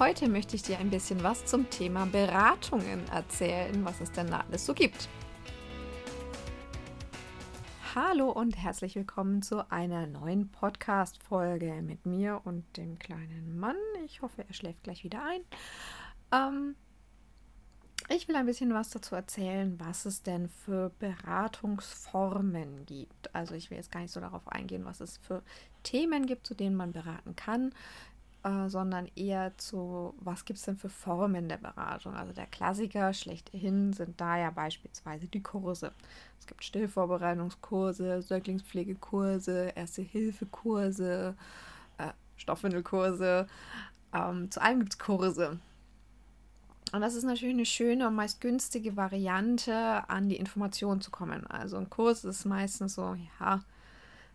Heute möchte ich dir ein bisschen was zum Thema Beratungen erzählen, was es denn da alles so gibt. Hallo und herzlich willkommen zu einer neuen Podcast-Folge mit mir und dem kleinen Mann. Ich hoffe, er schläft gleich wieder ein. Ähm, ich will ein bisschen was dazu erzählen, was es denn für Beratungsformen gibt. Also ich will jetzt gar nicht so darauf eingehen, was es für Themen gibt, zu denen man beraten kann äh, sondern eher zu, was gibt es denn für Formen der Beratung? Also der Klassiker schlechthin sind da ja beispielsweise die Kurse. Es gibt Stillvorbereitungskurse, Säuglingspflegekurse, Erste-Hilfe-Kurse, äh, Stoffwindelkurse. Ähm, zu allem gibt es Kurse. Und das ist natürlich eine schöne und meist günstige Variante, an die Information zu kommen. Also ein Kurs ist meistens so, ja,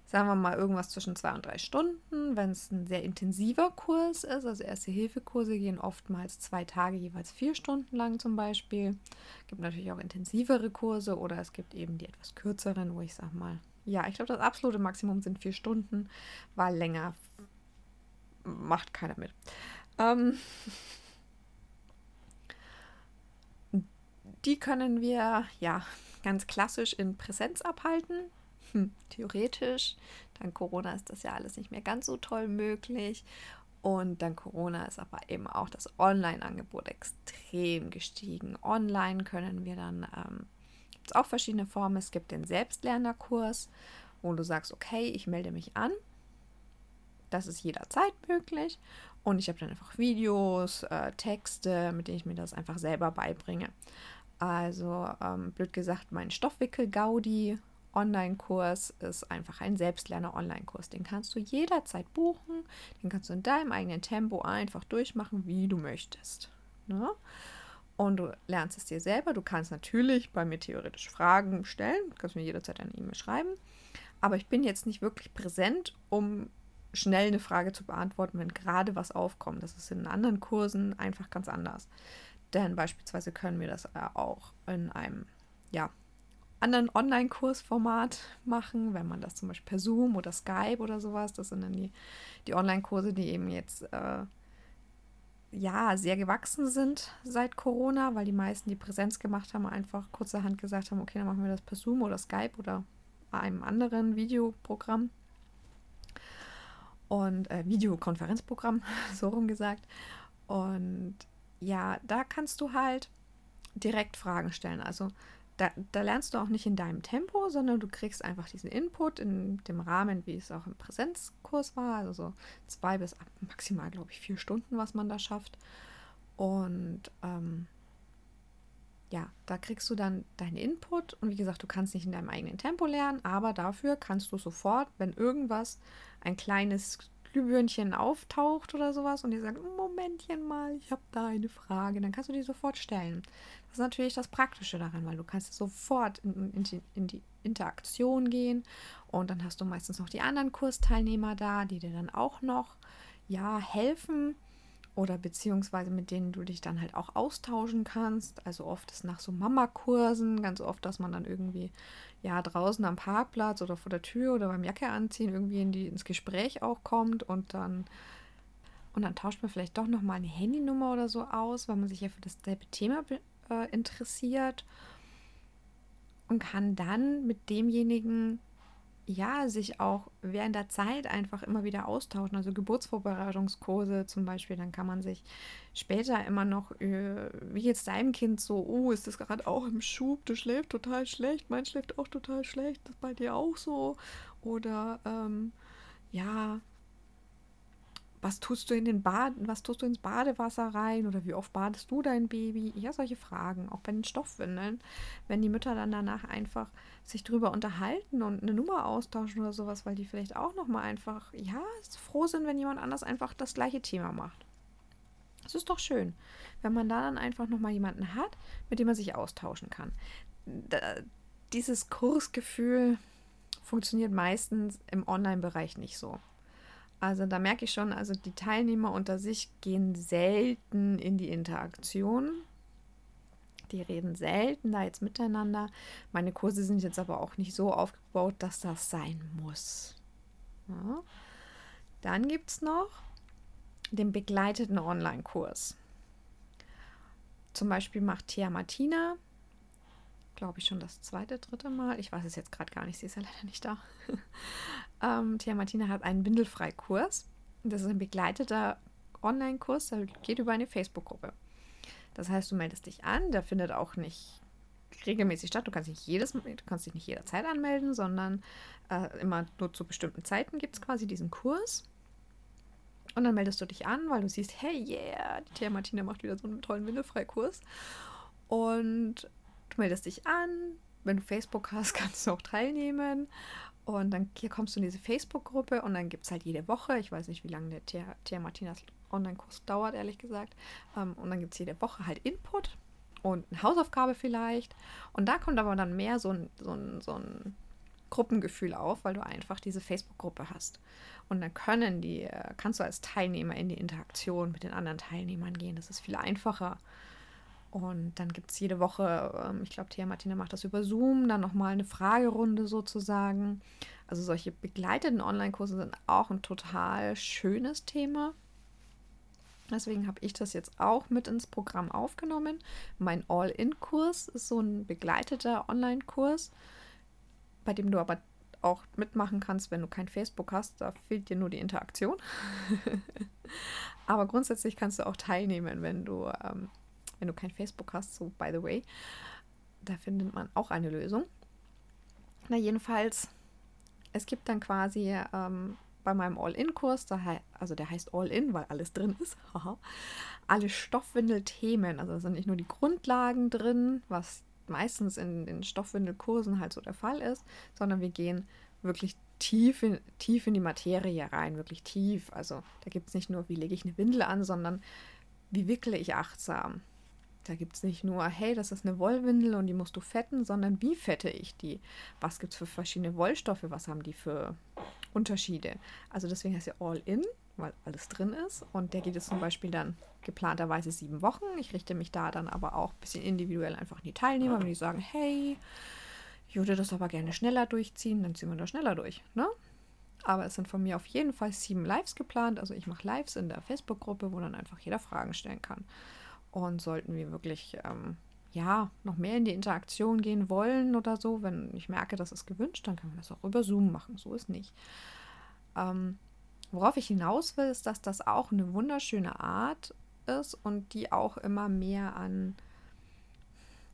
sagen wir mal irgendwas zwischen zwei und drei Stunden. Wenn es ein sehr intensiver Kurs ist, also Erste-Hilfe-Kurse gehen oftmals zwei Tage, jeweils vier Stunden lang zum Beispiel. Es gibt natürlich auch intensivere Kurse oder es gibt eben die etwas kürzeren, wo ich sage mal, ja, ich glaube, das absolute Maximum sind vier Stunden, weil länger macht keiner mit. Ähm, die können wir ja ganz klassisch in Präsenz abhalten hm, theoretisch. Dank Corona ist das ja alles nicht mehr ganz so toll möglich. Und dank Corona ist aber eben auch das Online-Angebot extrem gestiegen. Online können wir dann, ähm, gibt es auch verschiedene Formen. Es gibt den Selbstlernerkurs, wo du sagst, okay, ich melde mich an. Das ist jederzeit möglich. Und ich habe dann einfach Videos, äh, Texte, mit denen ich mir das einfach selber beibringe. Also, ähm, blöd gesagt, mein Stoffwickel-Gaudi Online-Kurs ist einfach ein Selbstlerner-Online-Kurs. Den kannst du jederzeit buchen. Den kannst du in deinem eigenen Tempo einfach durchmachen, wie du möchtest. Ne? Und du lernst es dir selber. Du kannst natürlich bei mir theoretisch Fragen stellen. Du kannst mir jederzeit eine E-Mail schreiben. Aber ich bin jetzt nicht wirklich präsent, um schnell eine Frage zu beantworten, wenn gerade was aufkommt. Das ist in anderen Kursen einfach ganz anders. Denn beispielsweise können wir das auch in einem ja, anderen Online-Kursformat machen, wenn man das zum Beispiel per Zoom oder Skype oder sowas, das sind dann die, die Online-Kurse, die eben jetzt äh, ja sehr gewachsen sind seit Corona, weil die meisten, die Präsenz gemacht haben, einfach kurzerhand gesagt haben, okay, dann machen wir das per Zoom oder Skype oder einem anderen Videoprogramm und äh, Videokonferenzprogramm, so rum gesagt. Und ja, da kannst du halt direkt Fragen stellen. Also da, da, lernst du auch nicht in deinem Tempo, sondern du kriegst einfach diesen Input in dem Rahmen, wie es auch im Präsenzkurs war, also so zwei bis maximal, glaube ich, vier Stunden, was man da schafft. Und ähm, ja, da kriegst du dann deinen Input und wie gesagt, du kannst nicht in deinem eigenen Tempo lernen, aber dafür kannst du sofort, wenn irgendwas, ein kleines Glühbirnchen auftaucht oder sowas und die sagt, Momentchen mal, ich habe da eine Frage, dann kannst du die sofort stellen. Das ist natürlich das Praktische daran, weil du kannst sofort in, in, die, in die Interaktion gehen und dann hast du meistens noch die anderen Kursteilnehmer da, die dir dann auch noch ja helfen oder beziehungsweise mit denen du dich dann halt auch austauschen kannst. Also oft ist nach so Mama-Kursen ganz oft, dass man dann irgendwie ja draußen am Parkplatz oder vor der Tür oder beim Jacke anziehen irgendwie in die, ins Gespräch auch kommt und dann und dann tauscht man vielleicht doch noch mal eine Handynummer oder so aus, weil man sich ja für dasselbe Thema äh, interessiert und kann dann mit demjenigen ja, sich auch während der Zeit einfach immer wieder austauschen. Also Geburtsvorbereitungskurse zum Beispiel, dann kann man sich später immer noch, äh, wie jetzt deinem Kind so, oh, ist das gerade auch im Schub, das schläft total schlecht, mein schläft auch total schlecht, das bei dir auch so? Oder ähm, ja, was tust du in den Bad, was tust du ins Badewasser rein oder wie oft badest du dein Baby? Ja, solche Fragen, auch bei den Stoffwindeln, wenn die Mütter dann danach einfach sich drüber unterhalten und eine Nummer austauschen oder sowas, weil die vielleicht auch noch mal einfach ja froh sind, wenn jemand anders einfach das gleiche Thema macht. Das ist doch schön, wenn man da dann einfach nochmal jemanden hat, mit dem man sich austauschen kann. Da, dieses Kursgefühl funktioniert meistens im Online-Bereich nicht so. Also da merke ich schon, also die Teilnehmer unter sich gehen selten in die Interaktion. Die reden selten da jetzt miteinander. Meine Kurse sind jetzt aber auch nicht so aufgebaut, dass das sein muss. Ja. Dann gibt es noch den begleiteten Online-Kurs. Zum Beispiel macht Thea Martina, glaube ich, schon das zweite, dritte Mal. Ich weiß es jetzt gerade gar nicht, sie ist ja leider nicht da. ähm, Thea Martina hat einen Windelfrei-Kurs. Das ist ein begleiteter Online-Kurs, der geht über eine Facebook-Gruppe. Das heißt, du meldest dich an, der findet auch nicht regelmäßig statt. Du kannst nicht jedes, du kannst dich nicht jederzeit anmelden, sondern äh, immer nur zu bestimmten Zeiten gibt es quasi diesen Kurs. Und dann meldest du dich an, weil du siehst, hey, yeah, die Thea Martina macht wieder so einen tollen Windelfreikurs. Und du meldest dich an. Wenn du Facebook hast, kannst du auch teilnehmen. Und dann hier kommst du in diese Facebook-Gruppe und dann gibt es halt jede Woche, ich weiß nicht, wie lange der Thea, Thea Martinas Online-Kurs dauert, ehrlich gesagt. Ähm, und dann gibt es jede Woche halt Input und eine Hausaufgabe vielleicht. Und da kommt aber dann mehr so ein, so ein, so ein Gruppengefühl auf, weil du einfach diese Facebook-Gruppe hast. Und dann können die, äh, kannst du als Teilnehmer in die Interaktion mit den anderen Teilnehmern gehen. Das ist viel einfacher. Und dann gibt es jede Woche, ähm, ich glaube, Thea Martina macht das über Zoom, dann nochmal eine Fragerunde sozusagen. Also solche begleiteten Online-Kurse sind auch ein total schönes Thema. Deswegen habe ich das jetzt auch mit ins Programm aufgenommen. Mein All-In-Kurs ist so ein begleiteter Online-Kurs, bei dem du aber auch mitmachen kannst, wenn du kein Facebook hast. Da fehlt dir nur die Interaktion. Aber grundsätzlich kannst du auch teilnehmen, wenn du, ähm, wenn du kein Facebook hast. So, by the way, da findet man auch eine Lösung. Na, jedenfalls, es gibt dann quasi ähm, bei meinem All-In-Kurs, also der heißt All-In, weil alles drin ist, alle Stoffwindelthemen. Also da sind nicht nur die Grundlagen drin, was meistens in den Stoffwindelkursen halt so der Fall ist, sondern wir gehen wirklich tief in, tief in die Materie rein, wirklich tief. Also da gibt es nicht nur, wie lege ich eine Windel an, sondern wie wickle ich achtsam. Da gibt es nicht nur, hey, das ist eine Wollwindel und die musst du fetten, sondern wie fette ich die? Was gibt es für verschiedene Wollstoffe? Was haben die für Unterschiede? Also deswegen heißt er All In, weil alles drin ist. Und der geht jetzt zum Beispiel dann geplanterweise sieben Wochen. Ich richte mich da dann aber auch ein bisschen individuell einfach an die Teilnehmer, wenn die sagen, hey, ich würde das aber gerne schneller durchziehen, dann ziehen wir das schneller durch. Ne? Aber es sind von mir auf jeden Fall sieben Lives geplant. Also ich mache Lives in der Facebook-Gruppe, wo dann einfach jeder Fragen stellen kann. Und sollten wir wirklich ähm, ja noch mehr in die Interaktion gehen wollen oder so, wenn ich merke, das ist gewünscht, dann kann man das auch über Zoom machen. So ist nicht. Ähm, worauf ich hinaus will, ist, dass das auch eine wunderschöne Art ist und die auch immer mehr an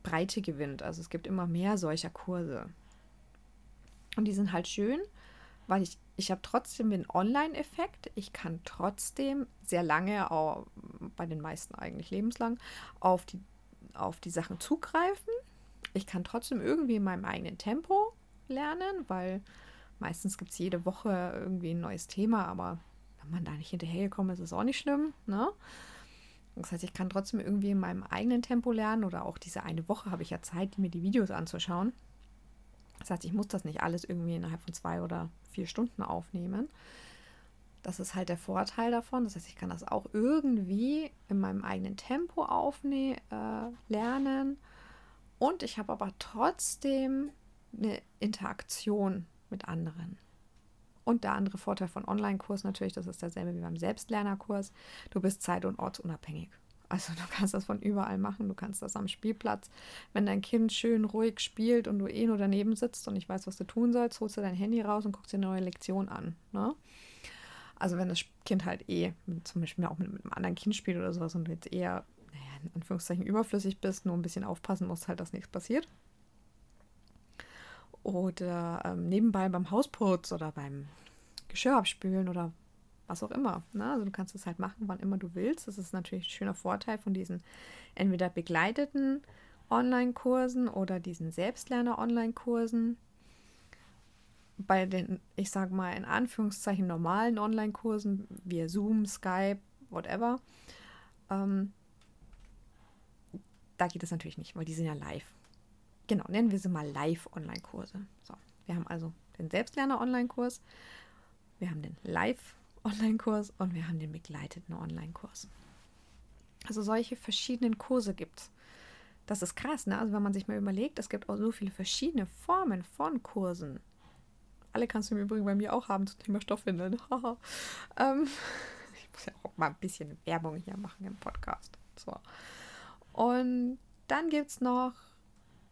Breite gewinnt. Also es gibt immer mehr solcher Kurse. Und die sind halt schön, weil ich, ich habe trotzdem den Online-Effekt. Ich kann trotzdem sehr lange, auch bei den meisten eigentlich lebenslang, auf die, auf die Sachen zugreifen. Ich kann trotzdem irgendwie in meinem eigenen Tempo lernen, weil meistens gibt es jede Woche irgendwie ein neues Thema, aber wenn man da nicht hinterhergekommen ist, ist es auch nicht schlimm. Ne? Das heißt, ich kann trotzdem irgendwie in meinem eigenen Tempo lernen oder auch diese eine Woche habe ich ja Zeit, mir die Videos anzuschauen. Das heißt, ich muss das nicht alles irgendwie innerhalb von zwei oder vier Stunden aufnehmen. Das ist halt der Vorteil davon. Das heißt, ich kann das auch irgendwie in meinem eigenen Tempo aufnehmen, äh, lernen. Und ich habe aber trotzdem eine Interaktion mit anderen. Und der andere Vorteil von Online-Kurs natürlich, das ist derselbe wie beim Selbstlernerkurs. Du bist zeit- und ortsunabhängig. Also du kannst das von überall machen. Du kannst das am Spielplatz. Wenn dein Kind schön ruhig spielt und du eh nur daneben sitzt und nicht weißt, was du tun sollst, holst du dein Handy raus und guckst dir eine neue Lektion an. Ne? Also wenn das Kind halt eh zum Beispiel auch mit, mit einem anderen Kind spielt oder sowas und du jetzt eher, naja, in Anführungszeichen überflüssig bist, nur ein bisschen aufpassen musst, halt, dass nichts passiert oder ähm, nebenbei beim Hausputz oder beim Geschirr abspülen oder was auch immer. Ne? Also du kannst es halt machen, wann immer du willst. Das ist natürlich ein schöner Vorteil von diesen entweder begleiteten Online-Kursen oder diesen Selbstlerner-Online-Kursen. Bei den, ich sage mal in Anführungszeichen normalen Online-Kursen, via Zoom, Skype, whatever, Ähm, da geht es natürlich nicht, weil die sind ja live. Genau, nennen wir sie mal Live-Online-Kurse. So, wir haben also den Selbstlerner-Online-Kurs, wir haben den Live-Online-Kurs und wir haben den begleiteten Online-Kurs. Also solche verschiedenen Kurse gibt es. Das ist krass, ne? Also wenn man sich mal überlegt, es gibt auch so viele verschiedene Formen von Kursen. Alle kannst du im Übrigen bei mir auch haben zum Thema Stoffwindeln. ähm, ich muss ja auch mal ein bisschen Werbung hier machen im Podcast. So. Und dann gibt es noch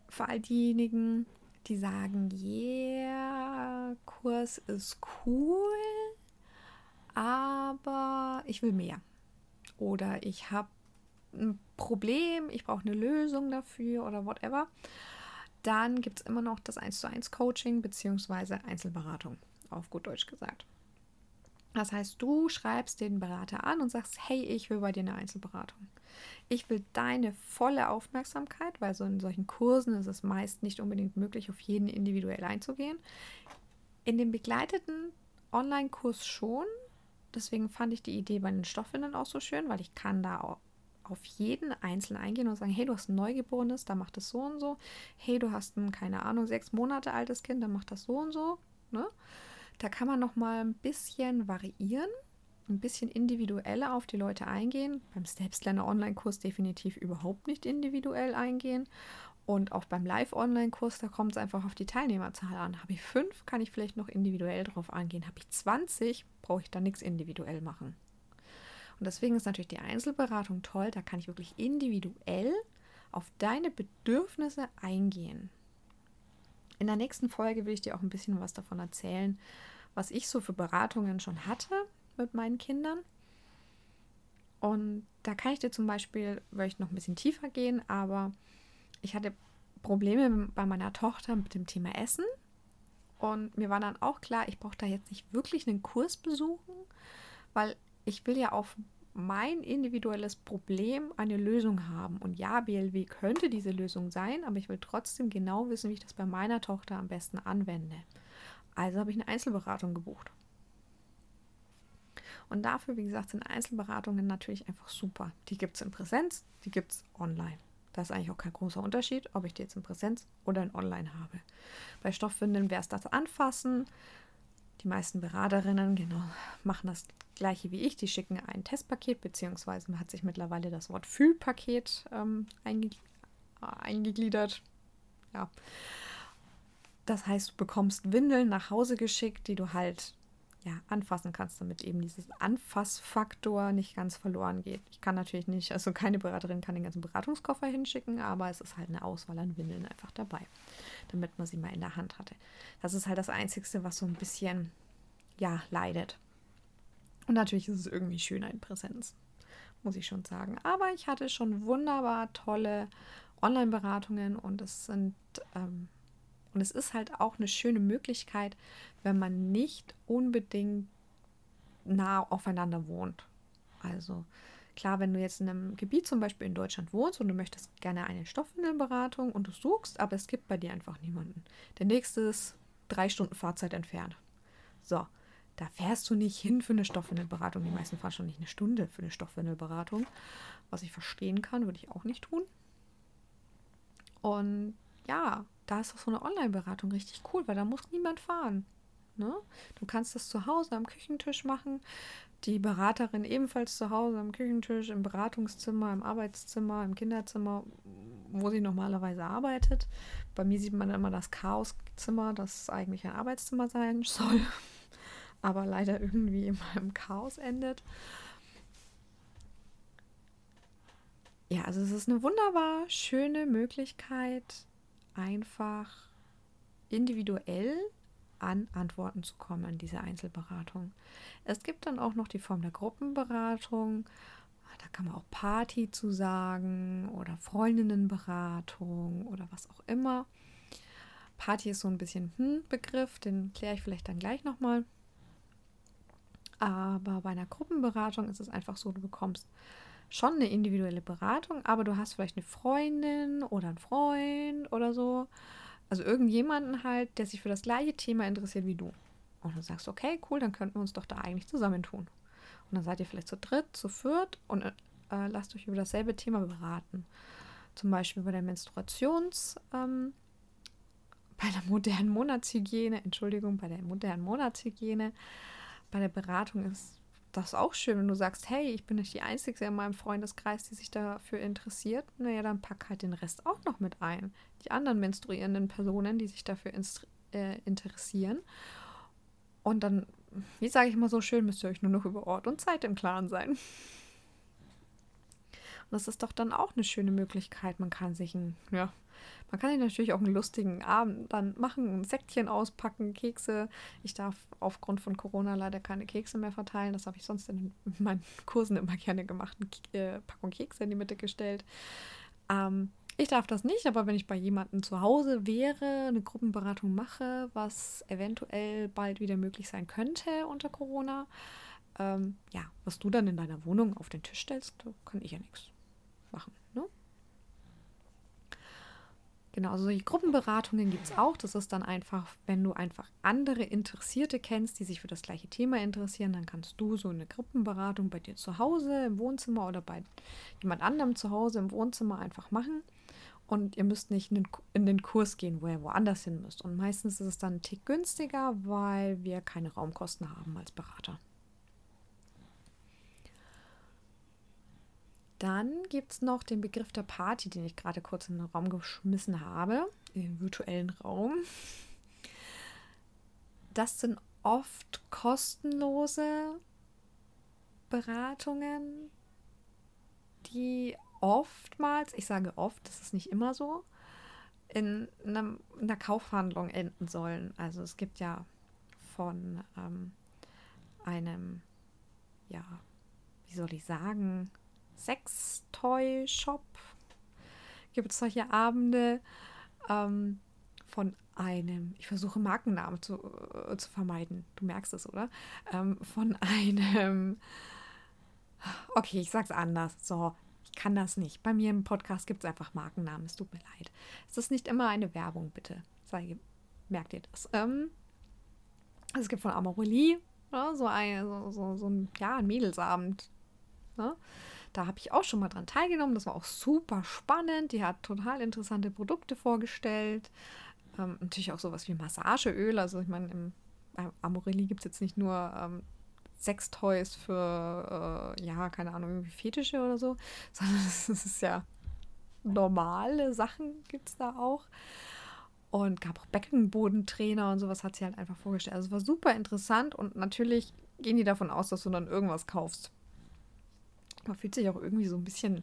für all diejenigen, die sagen, yeah, Kurs ist cool, aber ich will mehr. Oder ich habe ein Problem, ich brauche eine Lösung dafür oder whatever. Dann gibt es immer noch das 1 zu 1 Coaching bzw. Einzelberatung, auf gut Deutsch gesagt. Das heißt, du schreibst den Berater an und sagst, hey, ich will bei dir eine Einzelberatung. Ich will deine volle Aufmerksamkeit, weil so in solchen Kursen ist es meist nicht unbedingt möglich, auf jeden individuell einzugehen. In dem begleiteten Online-Kurs schon. Deswegen fand ich die Idee bei den Stoffwindeln auch so schön, weil ich kann da auch auf jeden einzeln eingehen und sagen, hey, du hast ein Neugeborenes, da macht es so und so. Hey, du hast ein, keine Ahnung, sechs Monate altes Kind, dann macht das so und so. Ne? Da kann man noch mal ein bisschen variieren ein bisschen individueller auf die Leute eingehen. Beim Selbstlerner-Online-Kurs definitiv überhaupt nicht individuell eingehen. Und auch beim Live-Online-Kurs, da kommt es einfach auf die Teilnehmerzahl an. Habe ich fünf, kann ich vielleicht noch individuell drauf angehen. Habe ich 20, brauche ich da nichts individuell machen. Und deswegen ist natürlich die Einzelberatung toll. Da kann ich wirklich individuell auf deine Bedürfnisse eingehen. In der nächsten Folge will ich dir auch ein bisschen was davon erzählen, was ich so für Beratungen schon hatte, mit meinen Kindern. Und da kann ich dir zum Beispiel, würde ich noch ein bisschen tiefer gehen, aber ich hatte Probleme bei meiner Tochter mit dem Thema Essen. Und mir war dann auch klar, ich brauche da jetzt nicht wirklich einen Kurs besuchen, weil ich will ja auf mein individuelles Problem eine Lösung haben. Und ja, BLW könnte diese Lösung sein, aber ich will trotzdem genau wissen, wie ich das bei meiner Tochter am besten anwende. Also habe ich eine Einzelberatung gebucht. Und dafür, wie gesagt, sind Einzelberatungen natürlich einfach super. Die gibt es in Präsenz, die gibt es online. Da ist eigentlich auch kein großer Unterschied, ob ich die jetzt in Präsenz oder in Online habe. Bei Stoffwindeln wäre es das Anfassen. Die meisten Beraterinnen genau, machen das gleiche wie ich. Die schicken ein Testpaket, beziehungsweise man hat sich mittlerweile das Wort Fühlpaket ähm, einge eingegliedert. Ja. Das heißt, du bekommst Windeln nach Hause geschickt, die du halt ja, anfassen kannst, damit eben dieses Anfassfaktor nicht ganz verloren geht. Ich kann natürlich nicht, also keine Beraterin kann den ganzen Beratungskoffer hinschicken, aber es ist halt eine Auswahl an Windeln einfach dabei, damit man sie mal in der Hand hatte. Das ist halt das Einzige, was so ein bisschen, ja, leidet. Und natürlich ist es irgendwie schöner in Präsenz, muss ich schon sagen. Aber ich hatte schon wunderbar tolle Online-Beratungen und es sind ähm, und es ist halt auch eine schöne Möglichkeit, wenn man nicht unbedingt nah aufeinander wohnt. Also klar, wenn du jetzt in einem Gebiet zum Beispiel in Deutschland wohnst und du möchtest gerne eine Stoffwindelberatung und du suchst, aber es gibt bei dir einfach niemanden. Der nächste ist drei Stunden Fahrzeit entfernt. So, da fährst du nicht hin für eine Stoffwindelberatung. Die meisten fahren schon nicht eine Stunde für eine Stoffwindelberatung. Was ich verstehen kann, würde ich auch nicht tun. Und ja, da ist auch so eine Online-Beratung richtig cool, weil da muss niemand fahren. Ne? Du kannst das zu Hause am Küchentisch machen. Die Beraterin ebenfalls zu Hause am Küchentisch, im Beratungszimmer, im Arbeitszimmer, im Kinderzimmer, wo sie normalerweise arbeitet. Bei mir sieht man immer das Chaoszimmer, das eigentlich ein Arbeitszimmer sein soll, aber leider irgendwie immer im Chaos endet. Ja, also es ist eine wunderbar schöne Möglichkeit, einfach individuell an Antworten zu kommen in dieser Einzelberatung. Es gibt dann auch noch die Form der Gruppenberatung. Da kann man auch Party zu sagen oder Freundinnenberatung oder was auch immer. Party ist so ein bisschen hm Begriff, den kläre ich vielleicht dann gleich nochmal. Aber bei einer Gruppenberatung ist es einfach so, du bekommst schon eine individuelle Beratung, aber du hast vielleicht eine Freundin oder einen Freund oder so. Also irgendjemanden halt, der sich für das gleiche Thema interessiert wie du. Und du sagst, okay, cool, dann könnten wir uns doch da eigentlich zusammentun. Und dann seid ihr vielleicht zu dritt, zu viert und äh, lasst euch über dasselbe Thema beraten. Zum Beispiel bei der Menstruations, ähm, bei der modernen Monatshygiene, Entschuldigung, bei der modernen Monatshygiene, bei der Beratung ist das auch schön, wenn du sagst, hey, ich bin nicht die Einzige in meinem Freundeskreis, die sich dafür interessiert. Naja, dann pack halt den Rest auch noch mit ein. Die anderen menstruierenden Personen, die sich dafür äh, interessieren. Und dann, wie sage ich mal so schön, müsst ihr euch nur noch über Ort und Zeit im Klaren sein. Und das ist doch dann auch eine schöne Möglichkeit. Man kann sich ein, ja, man kann sich natürlich auch einen lustigen Abend dann machen, ein Säckchen auspacken, Kekse. Ich darf aufgrund von Corona leider keine Kekse mehr verteilen. Das habe ich sonst in meinen Kursen immer gerne gemacht. Eine Packung Kekse in die Mitte gestellt. Ähm, ich darf das nicht, aber wenn ich bei jemandem zu Hause wäre, eine Gruppenberatung mache, was eventuell bald wieder möglich sein könnte unter Corona, ähm, ja, was du dann in deiner Wohnung auf den Tisch stellst, kann ich ja nichts machen. Ne? Genau, also die Gruppenberatungen gibt es auch. Das ist dann einfach, wenn du einfach andere Interessierte kennst, die sich für das gleiche Thema interessieren, dann kannst du so eine Gruppenberatung bei dir zu Hause im Wohnzimmer oder bei jemand anderem zu Hause im Wohnzimmer einfach machen. Und ihr müsst nicht in den, in den Kurs gehen, wo ihr woanders hin müsst. Und meistens ist es dann ein Tick günstiger, weil wir keine Raumkosten haben als Berater. Dann gibt es noch den Begriff der Party, den ich gerade kurz in den Raum geschmissen habe, in den virtuellen Raum. Das sind oft kostenlose Beratungen, die oftmals, ich sage oft, das ist nicht immer so, in, einem, in einer Kaufhandlung enden sollen. Also es gibt ja von ähm, einem, ja, wie soll ich sagen, Sextoy-Shop gibt es solche Abende ähm, von einem, ich versuche Markennamen zu, äh, zu vermeiden, du merkst es, oder? Ähm, von einem, okay, ich sag's anders, so, kann das nicht. Bei mir im Podcast gibt es einfach Markennamen. Es tut mir leid. Es ist nicht immer eine Werbung, bitte. Sei, merkt ihr das? Ähm, es gibt von Amorelie ja, so, ein, so, so, so ein, ja, ein Mädelsabend. Ne? Da habe ich auch schon mal dran teilgenommen. Das war auch super spannend. Die hat total interessante Produkte vorgestellt. Ähm, natürlich auch sowas wie Massageöl. Also ich meine, im Amorelie gibt es jetzt nicht nur ähm, Sextoys für, äh, ja, keine Ahnung, irgendwie Fetische oder so, sondern es ist ja normale Sachen gibt es da auch. Und gab auch Beckenbodentrainer und sowas hat sie halt einfach vorgestellt. Also es war super interessant und natürlich gehen die davon aus, dass du dann irgendwas kaufst. Man fühlt sich auch irgendwie so ein bisschen,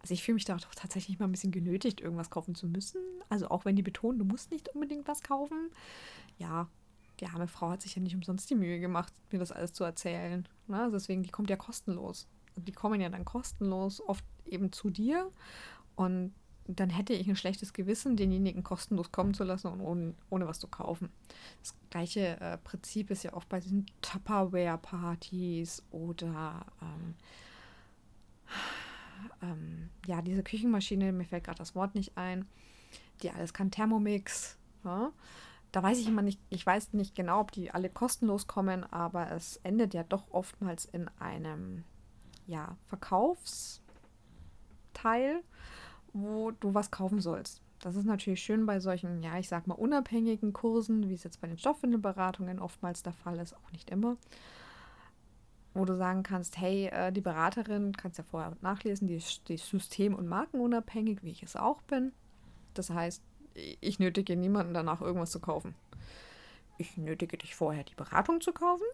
also ich fühle mich da auch tatsächlich mal ein bisschen genötigt, irgendwas kaufen zu müssen. Also auch wenn die betonen, du musst nicht unbedingt was kaufen. Ja, die arme Frau hat sich ja nicht umsonst die Mühe gemacht, mir das alles zu erzählen. Ne? Also deswegen, die kommt ja kostenlos. Und die kommen ja dann kostenlos oft eben zu dir. Und dann hätte ich ein schlechtes Gewissen, denjenigen kostenlos kommen zu lassen und ohne, ohne was zu kaufen. Das gleiche äh, Prinzip ist ja auch bei diesen Tupperware-Partys oder ähm, ähm, ja, diese Küchenmaschine, mir fällt gerade das Wort nicht ein, die alles kann, Thermomix. Ja? da weiß ich immer nicht, ich weiß nicht genau, ob die alle kostenlos kommen, aber es endet ja doch oftmals in einem ja, Verkaufsteil, wo du was kaufen sollst. Das ist natürlich schön bei solchen, ja, ich sag mal, unabhängigen Kursen, wie es jetzt bei den Stoffwindelberatungen oftmals der Fall ist, auch nicht immer. Wo du sagen kannst, hey, äh, die Beraterin, kannst ja vorher nachlesen, die ist, system- und markenunabhängig, wie ich es auch bin. Das heißt, ich nötige niemanden danach irgendwas zu kaufen. Ich nötige dich vorher, die Beratung zu kaufen,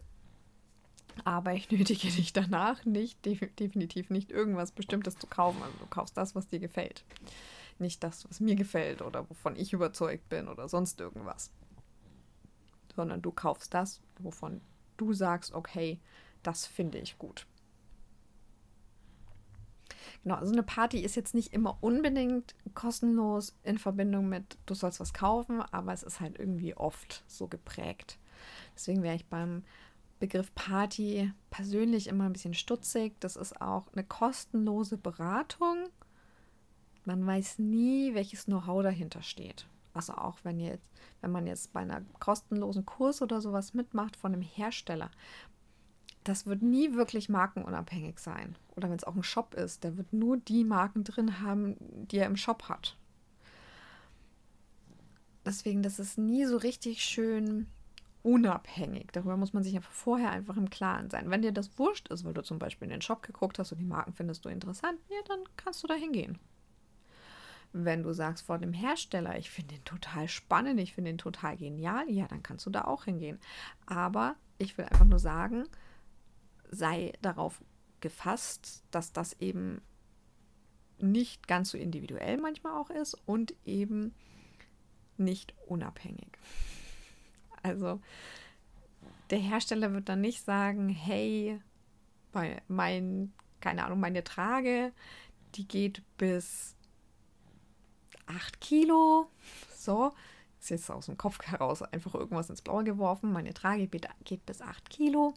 aber ich nötige dich danach nicht, definitiv nicht irgendwas Bestimmtes zu kaufen. Also du kaufst das, was dir gefällt. Nicht das, was mir gefällt oder wovon ich überzeugt bin oder sonst irgendwas. Sondern du kaufst das, wovon du sagst, okay, das finde ich gut. Genau, also eine Party ist jetzt nicht immer unbedingt kostenlos in Verbindung mit, du sollst was kaufen, aber es ist halt irgendwie oft so geprägt. Deswegen wäre ich beim Begriff Party persönlich immer ein bisschen stutzig. Das ist auch eine kostenlose Beratung. Man weiß nie, welches Know-how dahinter steht. Also auch wenn jetzt, wenn man jetzt bei einer kostenlosen Kurs oder sowas mitmacht von einem Hersteller, das wird nie wirklich markenunabhängig sein. Oder wenn es auch ein Shop ist, der wird nur die Marken drin haben, die er im Shop hat. Deswegen, das ist nie so richtig schön unabhängig. Darüber muss man sich einfach vorher einfach im Klaren sein. Wenn dir das wurscht ist, weil du zum Beispiel in den Shop geguckt hast und die Marken findest du interessant, ja, dann kannst du da hingehen. Wenn du sagst vor dem Hersteller, ich finde den total spannend, ich finde den total genial, ja, dann kannst du da auch hingehen. Aber ich will einfach nur sagen, sei darauf gefasst, dass das eben nicht ganz so individuell manchmal auch ist und eben nicht unabhängig. Also der Hersteller wird dann nicht sagen, hey, mein, keine Ahnung, meine Trage, die geht bis 8 Kilo. So, ist jetzt aus dem Kopf heraus einfach irgendwas ins Blaue geworfen. Meine Trage geht bis 8 Kilo.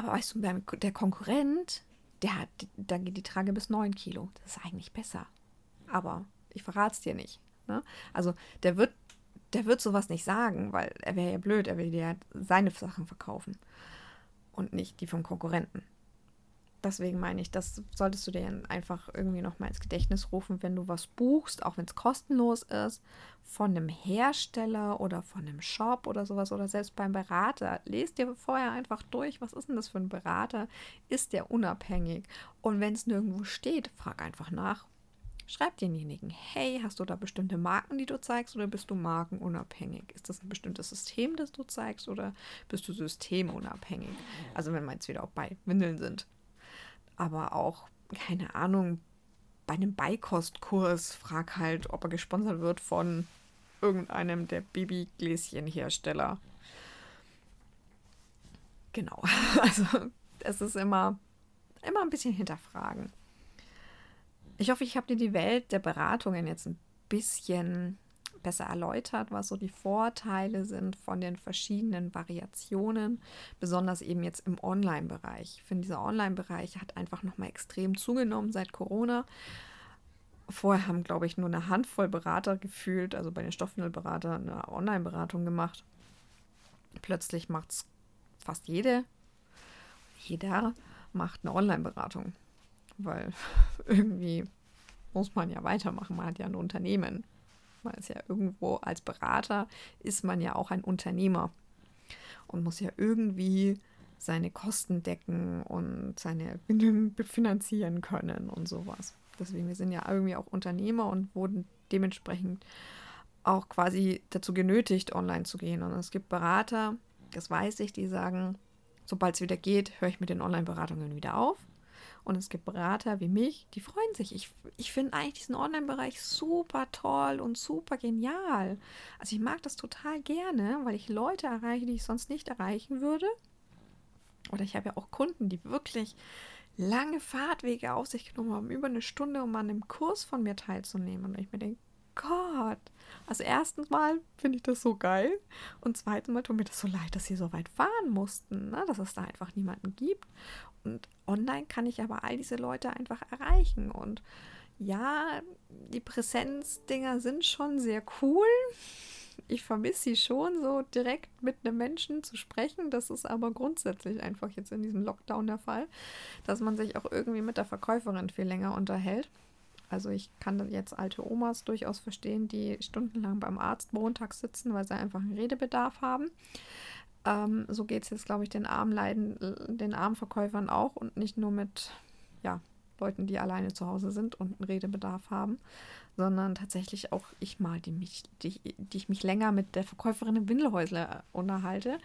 Aber weißt du, der Konkurrent, der hat, da geht die Trage bis 9 Kilo. Das ist eigentlich besser. Aber ich verrate es dir nicht. Ne? Also der wird, der wird sowas nicht sagen, weil er wäre ja blöd, er will dir ja seine Sachen verkaufen und nicht die vom Konkurrenten. Deswegen meine ich, das solltest du dir einfach irgendwie nochmal ins Gedächtnis rufen, wenn du was buchst, auch wenn es kostenlos ist, von einem Hersteller oder von einem Shop oder sowas oder selbst beim Berater. Lest dir vorher einfach durch, was ist denn das für ein Berater? Ist der unabhängig? Und wenn es nirgendwo steht, frag einfach nach. Schreib denjenigen, hey, hast du da bestimmte Marken, die du zeigst oder bist du markenunabhängig? Ist das ein bestimmtes System, das du zeigst oder bist du systemunabhängig? Also wenn wir jetzt wieder auch bei Windeln sind. Aber auch, keine Ahnung, bei einem Beikostkurs frag halt, ob er gesponsert wird von irgendeinem der Babygläschenhersteller. Genau. Also es ist immer, immer ein bisschen hinterfragen. Ich hoffe, ich habe dir die Welt der Beratungen jetzt ein bisschen besser erläutert, was so die Vorteile sind von den verschiedenen Variationen, besonders eben jetzt im Online-Bereich. Ich finde, dieser Online-Bereich hat einfach nochmal extrem zugenommen seit Corona. Vorher haben, glaube ich, nur eine Handvoll Berater gefühlt, also bei den Stoffwindelberatern, eine Online-Beratung gemacht. Plötzlich macht es fast jede, jeder macht eine Online-Beratung weil irgendwie muss man ja weitermachen. Man hat ja ein Unternehmen. Man ist ja irgendwo als Berater, ist man ja auch ein Unternehmer und muss ja irgendwie seine Kosten decken und seine finanzieren können und sowas. Deswegen, wir sind ja irgendwie auch Unternehmer und wurden dementsprechend auch quasi dazu genötigt, online zu gehen. Und es gibt Berater, das weiß ich, die sagen, sobald es wieder geht, höre ich mit den Online-Beratungen wieder auf. Und es gibt Berater wie mich, die freuen sich. Ich, ich finde eigentlich diesen Online-Bereich super toll und super genial. Also ich mag das total gerne, weil ich Leute erreiche, die ich sonst nicht erreichen würde. Oder ich habe ja auch Kunden, die wirklich lange Fahrtwege auf sich genommen haben, über eine Stunde, um an einem Kurs von mir teilzunehmen. Und ich mir denke, Gott. Also erstens mal finde ich das so geil und zweitens mal tut mir das so leid, dass sie so weit fahren mussten, ne? dass es da einfach niemanden gibt. Und online kann ich aber all diese Leute einfach erreichen. Und ja, die Präsenzdinger sind schon sehr cool. Ich vermisse sie schon, so direkt mit einem Menschen zu sprechen. Das ist aber grundsätzlich einfach jetzt in diesem Lockdown der Fall, dass man sich auch irgendwie mit der Verkäuferin viel länger unterhält. Also ich kann jetzt alte Omas durchaus verstehen, die stundenlang beim Arzt montags sitzen, weil sie einfach einen Redebedarf haben. Ähm, so geht es jetzt, glaube ich, den Armleiden, den Armverkäufern auch und nicht nur mit ja, Leuten, die alleine zu Hause sind und einen Redebedarf haben, sondern tatsächlich auch ich mal, die, mich, die, die ich mich länger mit der Verkäuferin im Windelhäusler unterhalte,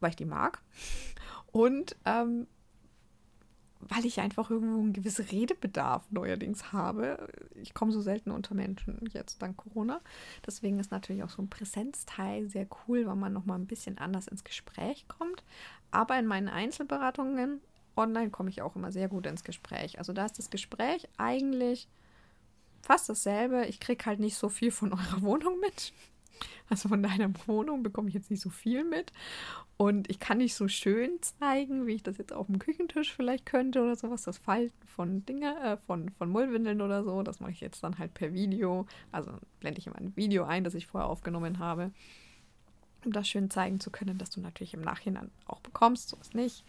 weil ich die mag. Und ähm, weil ich einfach irgendwo einen gewissen Redebedarf neuerdings habe. Ich komme so selten unter Menschen jetzt dank Corona. Deswegen ist natürlich auch so ein Präsenzteil sehr cool, weil man nochmal ein bisschen anders ins Gespräch kommt. Aber in meinen Einzelberatungen online komme ich auch immer sehr gut ins Gespräch. Also da ist das Gespräch eigentlich fast dasselbe. Ich kriege halt nicht so viel von eurer Wohnung mit. Also von deiner Wohnung bekomme ich jetzt nicht so viel mit. Und ich kann nicht so schön zeigen, wie ich das jetzt auf dem Küchentisch vielleicht könnte oder sowas. Das Falten von Dinge, äh, von, von Mullwindeln oder so. Das mache ich jetzt dann halt per Video. Also blende ich immer ein Video ein, das ich vorher aufgenommen habe. um das schön zeigen zu können, dass du natürlich im Nachhinein auch bekommst, so ist nicht.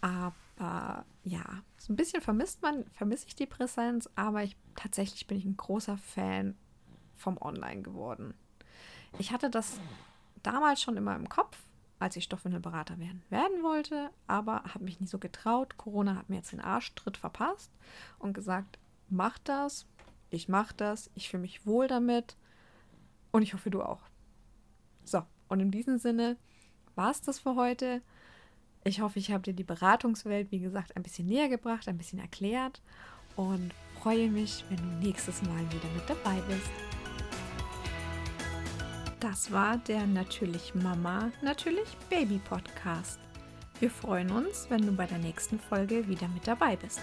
Aber ja, so ein bisschen vermisst man, vermisse ich die Präsenz, aber ich tatsächlich bin ich ein großer Fan vom Online geworden. Ich hatte das damals schon immer im Kopf, als ich Stoffwindelberater werden, werden wollte, aber habe mich nie so getraut. Corona hat mir jetzt den Arschtritt verpasst und gesagt, mach das, ich mach das, ich fühle mich wohl damit und ich hoffe, du auch. So, und in diesem Sinne war es das für heute. Ich hoffe, ich habe dir die Beratungswelt, wie gesagt, ein bisschen näher gebracht, ein bisschen erklärt und freue mich, wenn du nächstes Mal wieder mit dabei bist. Das war der Natürlich Mama, Natürlich Baby Podcast. Wir freuen uns, wenn du bei der nächsten Folge wieder mit dabei bist.